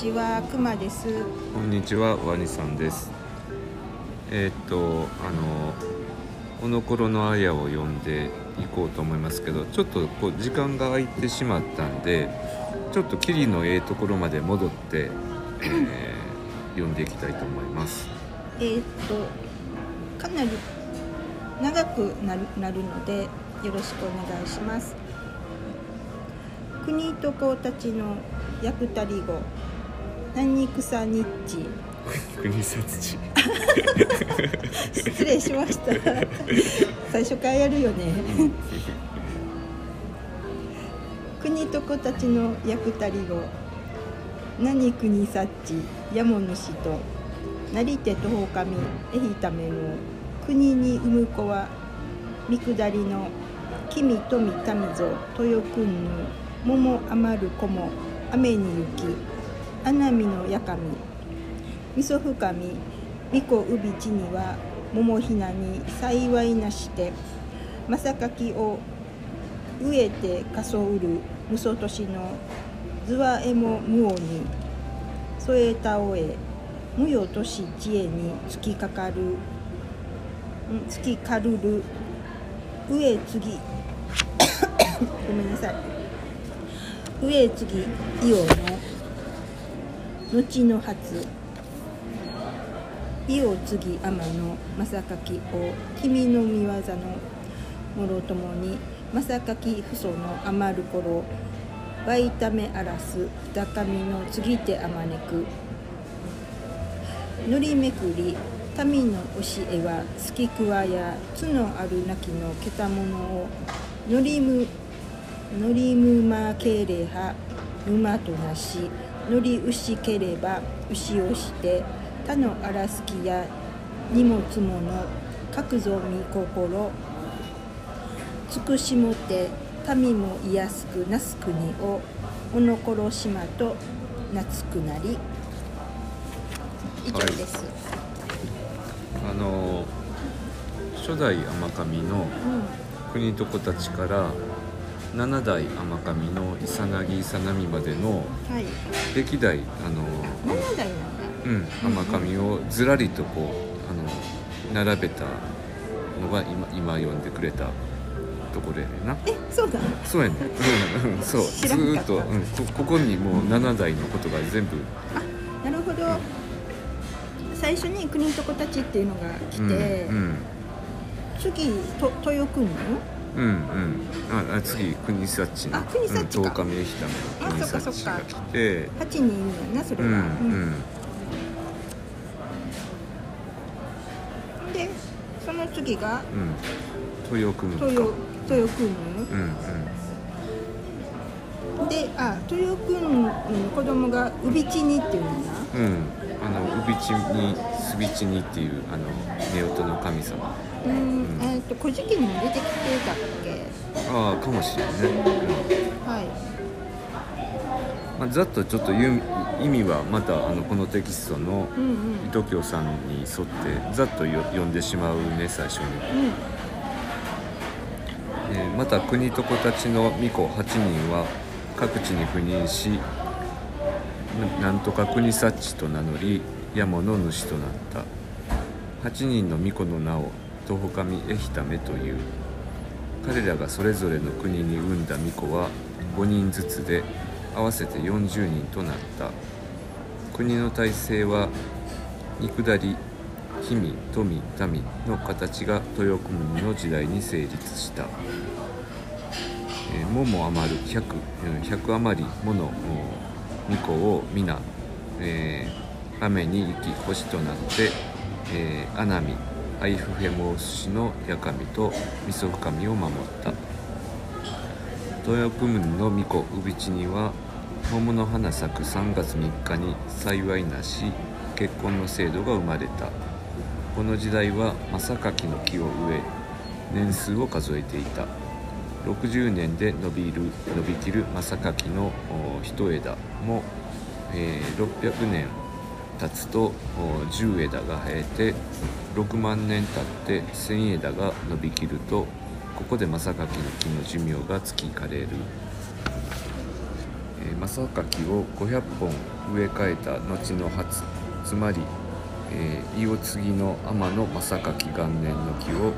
ちは、くまです。こんにちは、ワニさんです。えーっと、あの、この頃のあやを読んでいこうと思いますけど、ちょっとこう時間が空いてしまったんで、ちょっとキリのええところまで戻って、えー 読んでいきたいと思います。えーっと、かなり長くなるなるので、よろしくお願いします。国と子たちの役たり語。何草日地。国殺地。失礼しました。最初からやるよね。国と子たちの役たり語。何国さっちやも主と成手とほかみえひための国に産む子は見下りの君富民ぞ豊くんぬ桃余る子も雨に雪穴見のやかみみそ深みみこうびちには桃ひなに幸いなしてまさかきを植えてかそうるむそとしのずわえもむおに添えたおえむよとし知恵につきかかるんつきかるる上次 ごめんなさい。上次イオの後の初。イオ次天の正垣を君の見業のもろともに正垣父祖の余る頃わいためあらす高みの次てあまねく塗りめくり民の教えは好きくわや角あるなきのけたものをのりむのりむまけれは馬となしのり牛ければ牛をして他のあらすきや荷物もの各ぞみ心尽くしもて民もいやすくなす国をおのころ島となつくなり。以上です、あの、初代天神の国と子たちから七代天神のイサナギイサナミまでのうんはい。歴代あの7代なんだ。うん、天神をずらりとこうあの並べたのが今今読んでくれたところやねんな。えそうだ。そうやねん、うんうん、そう。ず知らんかっと、うん、こここにもう7代のことが全部。なるほど。最初に国と子たちっていうのが来て、うん次と豊国うんうんうん。ああ次国幸のあ国幸か。うん、十日目ひための国あそっかそっか幸が来て。8人いるんやなそれは、うんうん。でその次が？うん。豊国か。豊豊国うんうん。であ豊国の子供がウビチニっていうんだうん、あのウビチにスビチニっていうあの夫婦の神様うんえっ、と古事記にも出てきてたっけ？ああかもしれないね、はい。うんまあ、ざっとちょっと意味はまたあのこのテキストの伊藤京さんに沿ってざっとよ読んでしまうね最初に、うん。えーまた国と子たちの巫女8人は各地に赴任しななんとか国幸と名乗り山の主となった。8人の巫女の名を東神エヒタメという彼らがそれぞれの国に生んだ巫女は5人ずつで合わせて40人となった。国の体制は三下り氷見富民の形が豊国の時代に成立した、えー、桃余る 100, 余りもの巫女を皆、えー雨に行き星となって、えー、穴見アイフフェモス氏の八神とみそ神を守った。豊国の巫女ウビチには桃の花咲く3月3日に幸いなし結婚の制度が生まれた。この時代は正柿の木を植え年数を数えていた。60年で伸びる伸びきる正柿の一枝も、えー600年経つと10枝が生えて6万年経って1000枝が伸びきるとここで正柿の木の寿命が尽きかれる、え正柿を500本植え替えた後の初つまり、えー、伊予継ぎの天の正柿元年の木を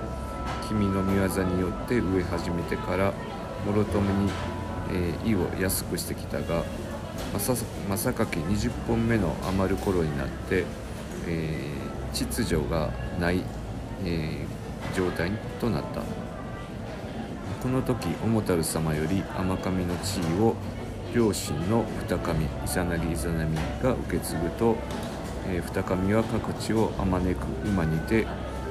君の御業によって植え始めてからもろともに、えー、意を安くしてきたが正正柿20本目の余る頃になって、えー、秩序がない、えー状態となった。この時桃太郎様より天神の地位を両親の二神イザナギイザナミが受け継ぐと、えー二神は各地をあまねく馬にて、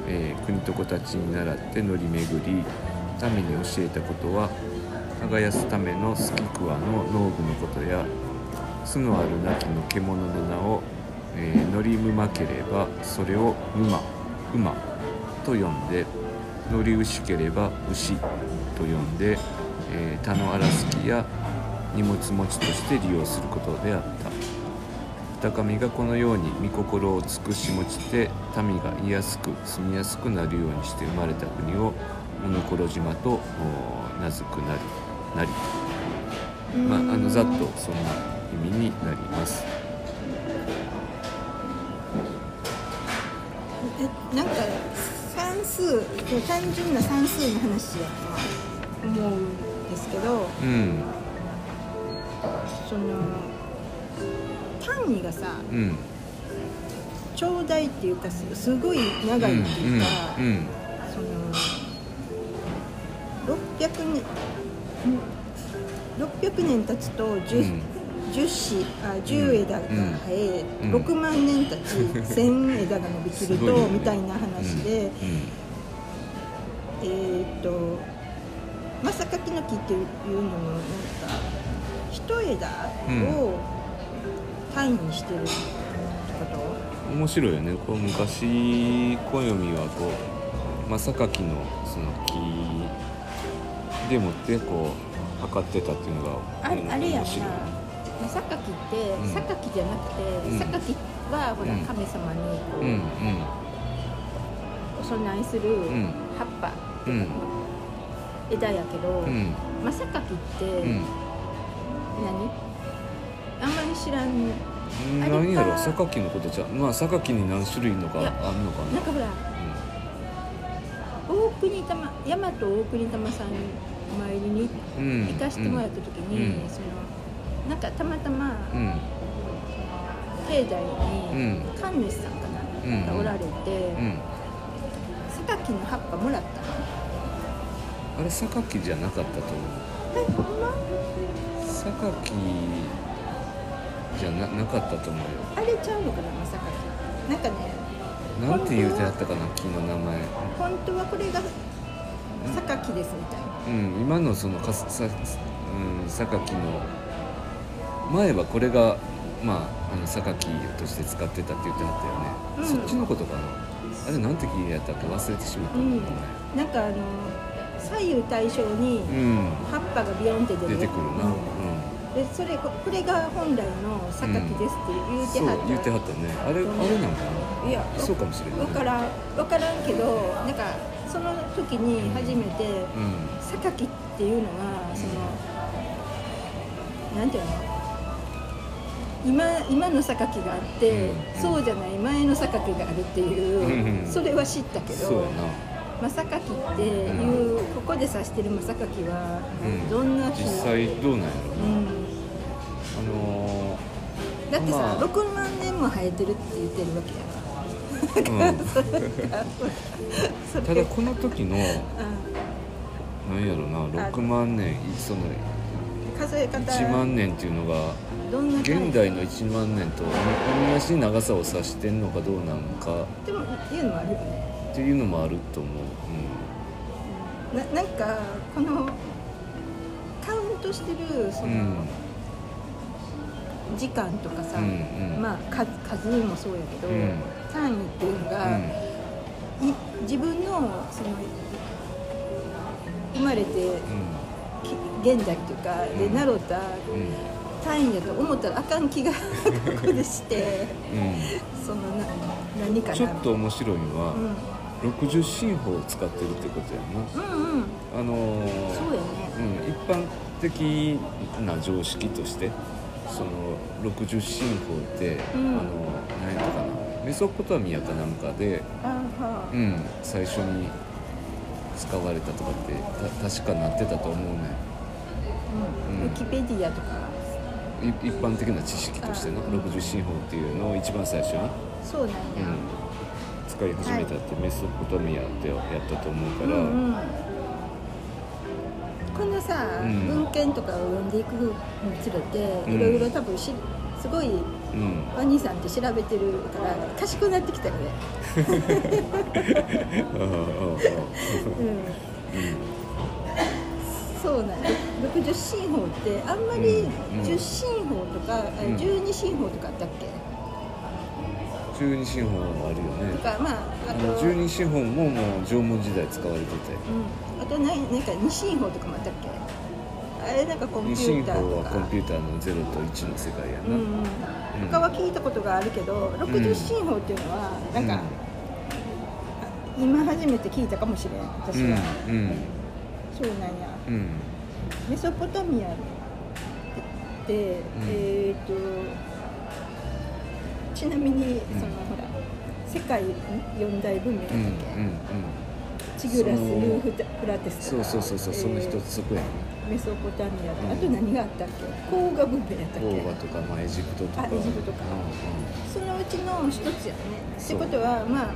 えー国と子たちに倣って乗り巡り民に教えたことは耕すためのスキクワの農具のことや巣のある亡きの獣の名を、えー乗りむまければそれを馬馬と呼んで乗り牛ければ牛と呼んで、えー田の荒すきや荷物持ちとして利用することであった。二神がこのように御心を尽くし持ちて民が居やすく住みやすくなるようにして生まれた国をモノコロ島と名付くなりなり。まあ、あのざっとそんな味になります。えなんか算数単純な算数の話やと思うんですけどうん、その単位がさうん、長大っていうかすすごい長いっていうか、うん、うん、その600年ん600年経つと 10,、うん10子あ10枝が生え、うん。6万年経ち1000枝が伸びきると、みたいな話で、うえーっとマサカキの木っていうののなんか一枝を単位にしてるってこと、ん、面白いよね。こう昔暦はこう正柿のその木でもってこう測ってたっていうのがあれやんな。面白い。ねまあ榊ってうん榊じゃなくて、うん。榊はほらうん。神様にこう、お供えするん。葉っぱ、うん、枝やけど、うん、まあ榊ってうん。何？あんまり知らん。何やろ？か。榊のことじゃまあ榊に何種類のかあんのかな？なんかほら大国玉大和大国玉さん参りにうん。行かしてもらった時に、うん。そのなんかたまたま、うん。境内にうん。神主さんかな、うんがおられて、うん。榊の葉っぱもらったの。あれ榊じゃなかったと思う。えほんま？榊じゃななかったと思うよ。あれちゃうのかなまさか。なんかねなんて言うてあったかな木の名前。本当はこれが榊ですみたいな。うん今のそのかすさ、うん、榊の前はこれがまああの榊として使ってたって言ってはったよね、うん。そっちのことかな。あれなんて聞いやったか忘れてしまった。うん。ん。だなんかあの左右対称にうん、葉っぱがビヨンって出てくる。な、ううん。でそれここれが本来の榊ですって言うてはった、言ってはったね。あれあれなんかいやなそうかもしれない、ね、分からん。分からんけどなんかその時に初めてうん。榊っていうのがそのなんていうの？今今の榊があって、うん。そうじゃない前の榊があるっていう、うん。うんそれは知ったけどまさかきっていう、ここで指してるまさかきは、うん。どんな木実際どうなんやろうん、あのだってさ、まあ。6万年も生えてるって言ってるわけやから。ーうん、ただこの時のうなんやろな6万年そのん数え方。1万年っていうのが現代の1万年と同じ長さを指してんのかどうなのか。でもいうのもあるよね。っていうのもあると思う、ななんかこのカウントしてるその、うん。うん時間とかさ、うんうん。まあ数数もそうやけど、うん。単位っていうのが、い自分のその生まれてき現在というかでうん。習うん。単位だと思ったらあかん気が ここでしてうん。そのな何かな。ちょっと面白いのは、うん。60進法を使ってるってことやな。うんうん。あのーそうやね。うん、一般的な常識としてその60進法って、うん。あの何やったかな。メソポタミアかなんかで、うん、最初に使われたとかってた確かなってたと思うね。うん。うん。ウィキペディアとか。い一般的な知識としてねあ。うん60進法っていうのを一番最初に、そうなんや、うん、使い始めたってメソポタミアでやったと思うから、うんうん。このさ、うん。文献とかを読んでいくにつれて、うん。いろいろ多分しすごいうん。ワニさんって調べてるから賢くなってきたよね、そうなんや60進法ってあんまりうん10進法とか、あうん。12進法とかあったっけ、十二進法もあるよね。とかまああと十二進法ももう縄文時代使われてて。うん、あと何なんか2進法とかもあったっけ？あれなんかコンピューターとか。法はコンピューターの0と1の世界やな、うんうん。他は聞いたことがあるけど60進法っていうのはなんか、今初めて聞いたかもしれん私は、うんうん。そうなんや。うん。メソポタミアって、えっ、とちなみにその、ほら世界四大文明だったっうんうん。け、チグラス・ユーフラテスとか。そうそうそうそうその一えー。つそこやねメソポタミアと、うん。あと何があったっけ？黄河文明やったっけ？オーバとか、まあ、エジプトとか。あエジプトか。そのうちの一つやね。ってことはまあ、うん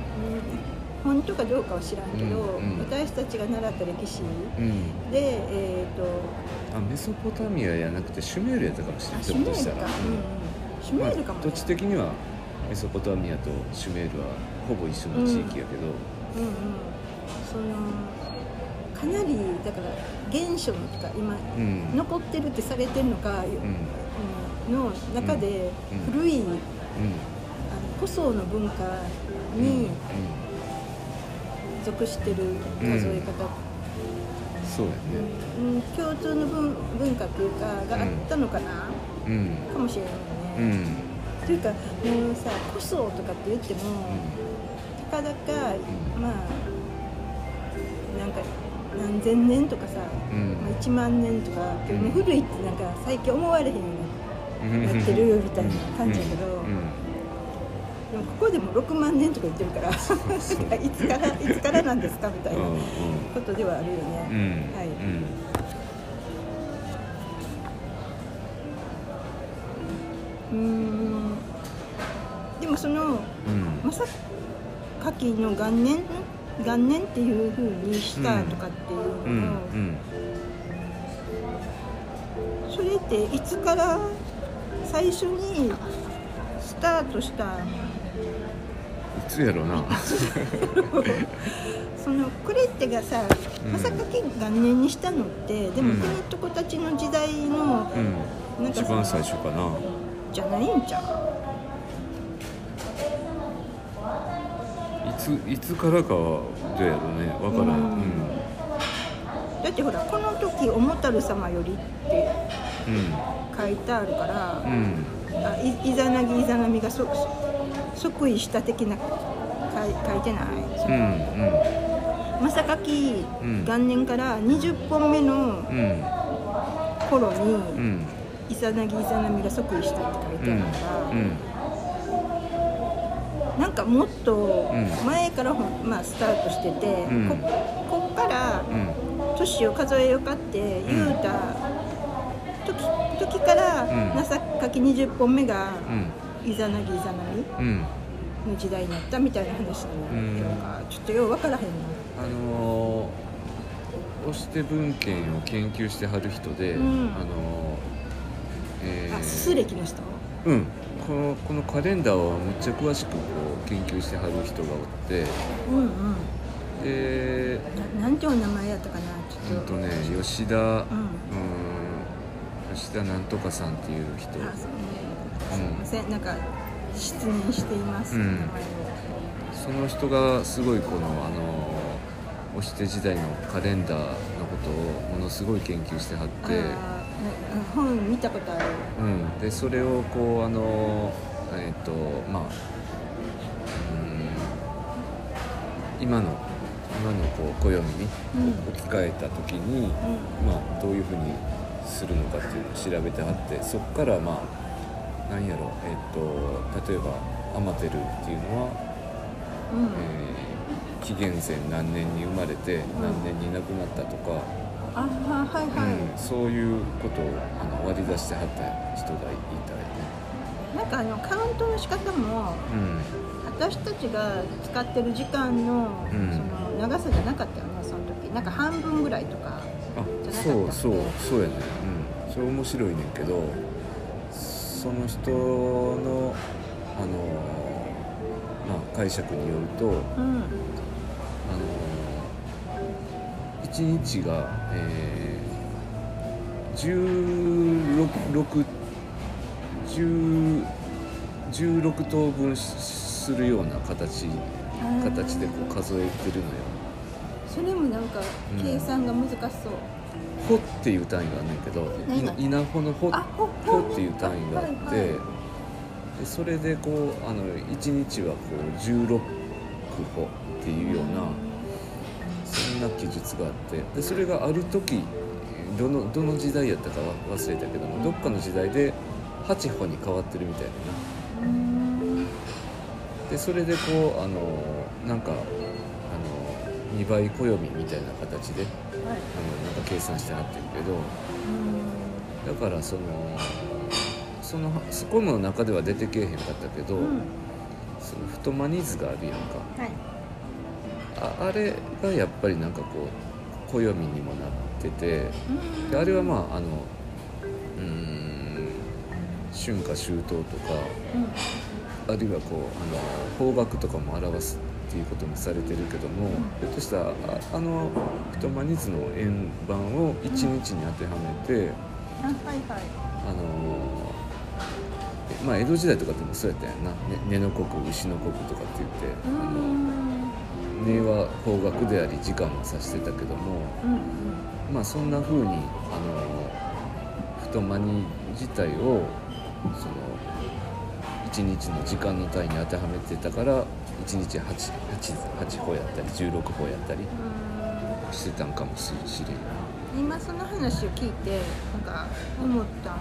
本当かどうかは知らんけど、うんうん。私たちが習った歴史うんうん、うんでえっ、とあメソポタミアやなくてシュメールやったかもしれないあシュメールか、ひょっとしたら。うんうん、シュメールかも、まあ、土地的にはメソポタミアとシュメールはほぼ一緒の地域やけど、うんうん。そのかなりだから原初のとか今、うん。残ってるってされてるのか、うん。うんの中でうん。古い、うん。あの古宋の文化うん。に属してる数え方、そうやね。うん共通の文文化っていうかがあったのかな、うん。かもしれなういよね。ん。というかもうさ古宋とかって言っても、たかだか、まあなんか何千年とかさ、うん。まあ、1万年とかっていうねうん。古いってなんか最近思われへんよううん。ななってるみたいな感じやけど、うん。でもここでも6万年とか言ってるからいつからいつからなんですかみたいなうんことではあるよね。はい。うん。でもそのうん。まさかきの元年元年っていうふうにしたとかっていうのを、それっていつから最初にスタートしたいつやろうなそのこれってがさまさかき元年にしたのってでもうん国とこたちの時代のうんなんか一番最初かなじゃないんじゃんついつからかはどうやろうね。わからん。うん。だってほらこの時おもたる様よりってうん書いてあるから、うん。うん。あいイザナギイザナミがそそ即位した的な書い書いてない、うんうん。まさかきうん元年から20本目のうん。頃に、うん。イザナギイザナミが即位したって書いてあるから、うんなんかもっとうん。前からまあ、スタートしてて、うん。ここっからうん。年を数えよかって言うた時時から、うん。なさかき20本目がうん。イザナギイザナミうん。の時代になったみたいな話なんか、ちょっとよう分からへんな。あのー、押して文献を研究してはる人で、うんあのーえーあ歴の人うんこのこのカレンダーをむっちゃ詳しくこう研究してはる人がおってうんうん。でななんてお名前やったかなちょっと、うんとね吉田ううんん吉田なんとかさんっていう人。あすいません。なんか失念しています、うん。名前を。その人がすごいこのあの押して時代のカレンダーのことをものすごい研究してはってあ本見たことある。うん、でそれをこうあのえっ、とまあうん今の今のこう暦にうん。置き換えた時に、うん。まあ、どういうふうにするのかっていうのを調べてはってそこからまあ何やろえっと例えばアマテルっていうのは、うん。えー紀元前何年に生まれて何年に亡くなったとか、あはいはい、うん、そういうことをあの割り出してはった人がいたなんかあのカウントの仕方もよね。私たちが使ってる時間の,、うん。その長さじゃなかったよねその時。なんか半分ぐらいとか。うん、あじゃなかっそうそうそうやね。うん。それ面白いねんけどその人のあのまあ解釈によるとうん。あの1日が、えー、16 10 16等分しするような形形でこう数えてるのよ。それもなんかうん。計算が難しそう、ほっていう単位があるんだけど稲穂のほあほほっていう単位があって、はいはい。はいでそれでこうあの1日はこう16歩っていうようなそんな記述があってでそれがある時どのどの時代やったかは忘れたけどもどっかの時代で8歩に変わってるみたいなうん。でそれでこうあのなんかあの2倍暦みたいな形であはい。のなんか計算してはってるけどうん。だからそのそのそこの中では出てけえへんかったけど、うん。その太マニ図があるやんか。はいああれがやっぱりなんかこう暦にもなっててうん。であれはまああのうーん春夏秋冬とかうん。あるいはこうあの方角とかも表すっていうこともされてるけども、ひょっとしたらああの太マニ図の円盤を1日に当てはめて、あのえまあ江戸時代とかでもそうやったやんな「ね根の国牛の国」とかって言ってうあのん根は方角であり時間も指してたけどもうんまあそんな風にあの太マニ自体をその1日の時間の単位に当てはめてたから1日 8, 8, 8歩やったり16歩やったりうん。してたんかもしれん今その話を聞いてなんか思った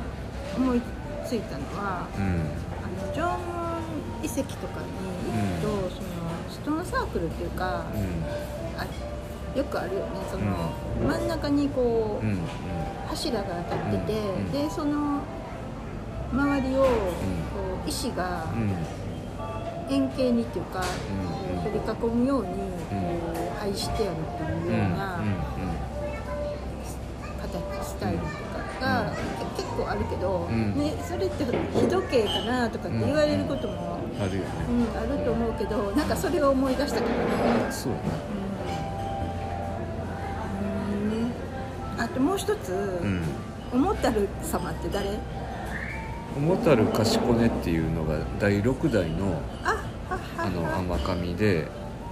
思いついたのはうん。あの縄文遺跡とかに行くと、そのストーンサークルっていうか、うあよくあるよね。その、真ん中にこう、柱が当たってて、でその周りをこう石が円形にっていうか、取り囲むようにこう配してあるっていうような形スタイルとかが、け結構あるけど、うん。ね、それって日時計かなとかって言われることも、あるよね。うんあると思うけどなんかそれを思い出したけどね。そうやうん。あともう一つ、なうん。思ったる様って誰？桃太郎賢根っていうのが第6代のあははあの天神で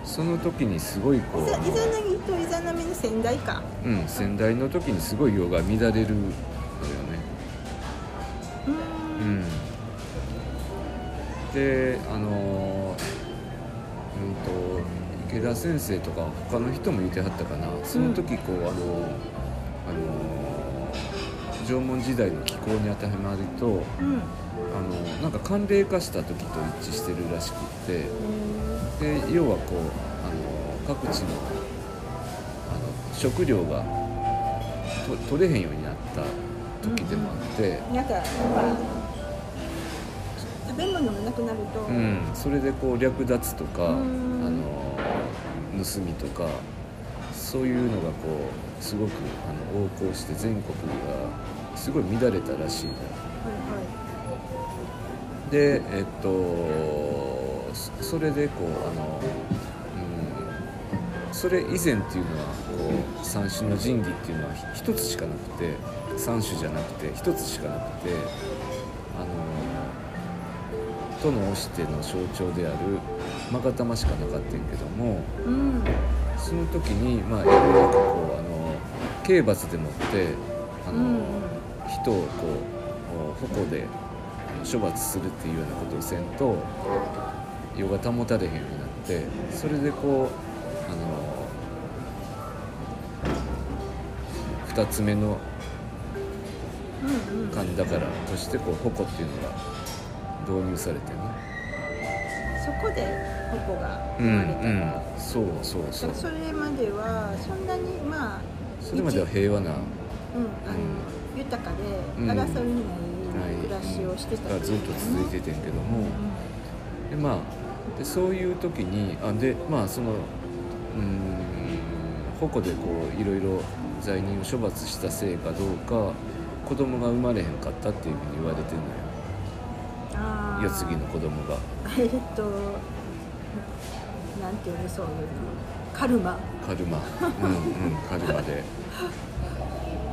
その時にすごいこうイザナギとイザナミの先代か。うん、先代の時にすごい世が乱れるのよね。ううんであのうんと池田先生とか他の人も言ってはったかな。その時こう、あのあの縄文時代の気候に当てはまるとうんあのなんか寒冷化した時と一致してるらしくってで要はこうあの各地のあの食料がと取れへんようになった時でもあって、なん食べ物がなくなると、うん。それでこう略奪とか、うん。あの盗みとかそういうのがこうすごくあの横行して全国がすごい乱れたらしいんだよ。はいでえっとそそれでこうあの、うん、それ以前っていうのはこう三種の神器っていうのはひ一つしかなくて三種じゃなくて一つしかなくてあの都の押しての象徴である勾玉しかなかったんやけどもはいうん。その時にまあいろいろこうあの刑罰でもってあの、うん人をこう矛で処罰するっていうようなことをせんと世が保たれへんようになってそれでこうあの2つ目のうんうん。神だからとしてこう矛っていうのが導入されてね。そこで矛がうん生まれた、うんそうそうそう。それまではそんなにまあそれまでは平和なうんあの豊かでうん。争いのない暮らしをしてたがずっと続いててんけども、でまあでそういう時にあでまあそのうーん矛でこういろいろ罪人を処罰したせいかどうか子供が生まれへんかったっていうふうに言われてんのよ世継ぎの子供が。えっとなんていうのそういうのカルマ。カルマ。うんうん カルマで。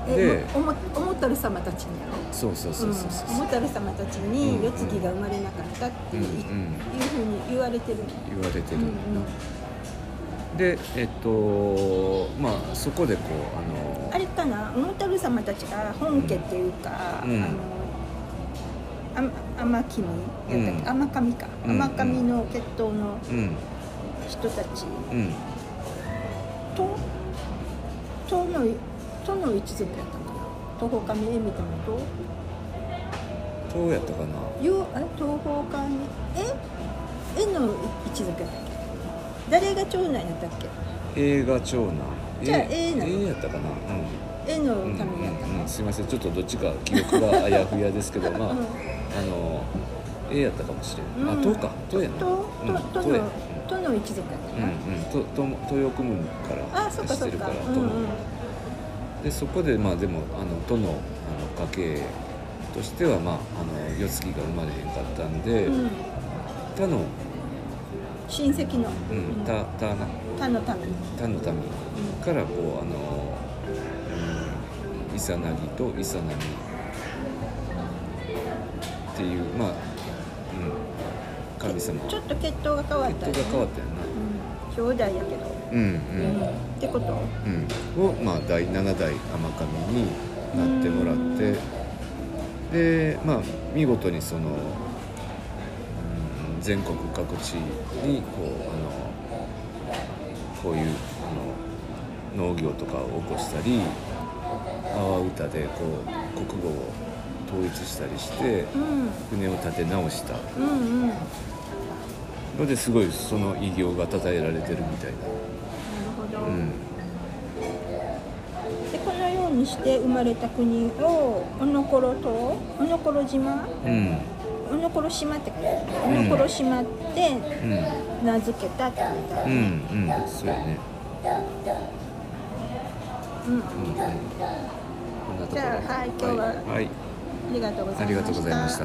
えでおもおもたる様たちにやろそうそうそうそうそう。うんおもたる様たちうんに世継ぎが生まれなかったっていう,、うんうん。いうふうに言われてる。の言われてる。うんん。だな、でえっとまあそこでこうあのあれかな？おもたる様たちが本家っていうか、うん。あのあ天君やったっけ、うん。天神か、うん天神の血統のうん。人たち。うん。ととのとの一族やったのかな？東方神絵みたいなと。どうやったかな？よえ東方神？え？絵の一族やったっけ？誰が長男やったっけ？映画長男。じゃあえ A なの。A やったかな？うん、うんためやったの、うんうん、すいませんちょっとどっちか記憶があやふやですけどまあ、うん。あの A やったかもしれない、うん。あとか？とやな。とうんととのとの一族やったうんかうん。とと豊国門からしてるから、う。んうん。でそこでまあでもあの都のあの家系としてはまああの世継ぎが生まれへんかったんで、うん。他の、親戚の、うん、他他な。他の民他の民からこうあの、うん、イサナギとイサナミ。っていうまあ、うん、神様。ちょっと血統が変わったよね。血統が変わったよな。うん。兄弟やけど、うんうん。ってこと？うん、を、まあ、第7代天神になってもらって。でまあ見事にその、うん、全国各地にこうあのこういうあの農業とかを起こしたり阿波歌でこう国語を統一したりしてうん。船を立て直した。のですごいその偉業が称えられてるみたいほど、な。うん。でこのようにして生まれた国をおのころ島？おのころ島うんおのころ島っておのころ島ってうん。名付けたって書いてある、うん。うん。そうやねうん。じゃあはい今日ははい、はい。ありがとうございました。ありがとうございました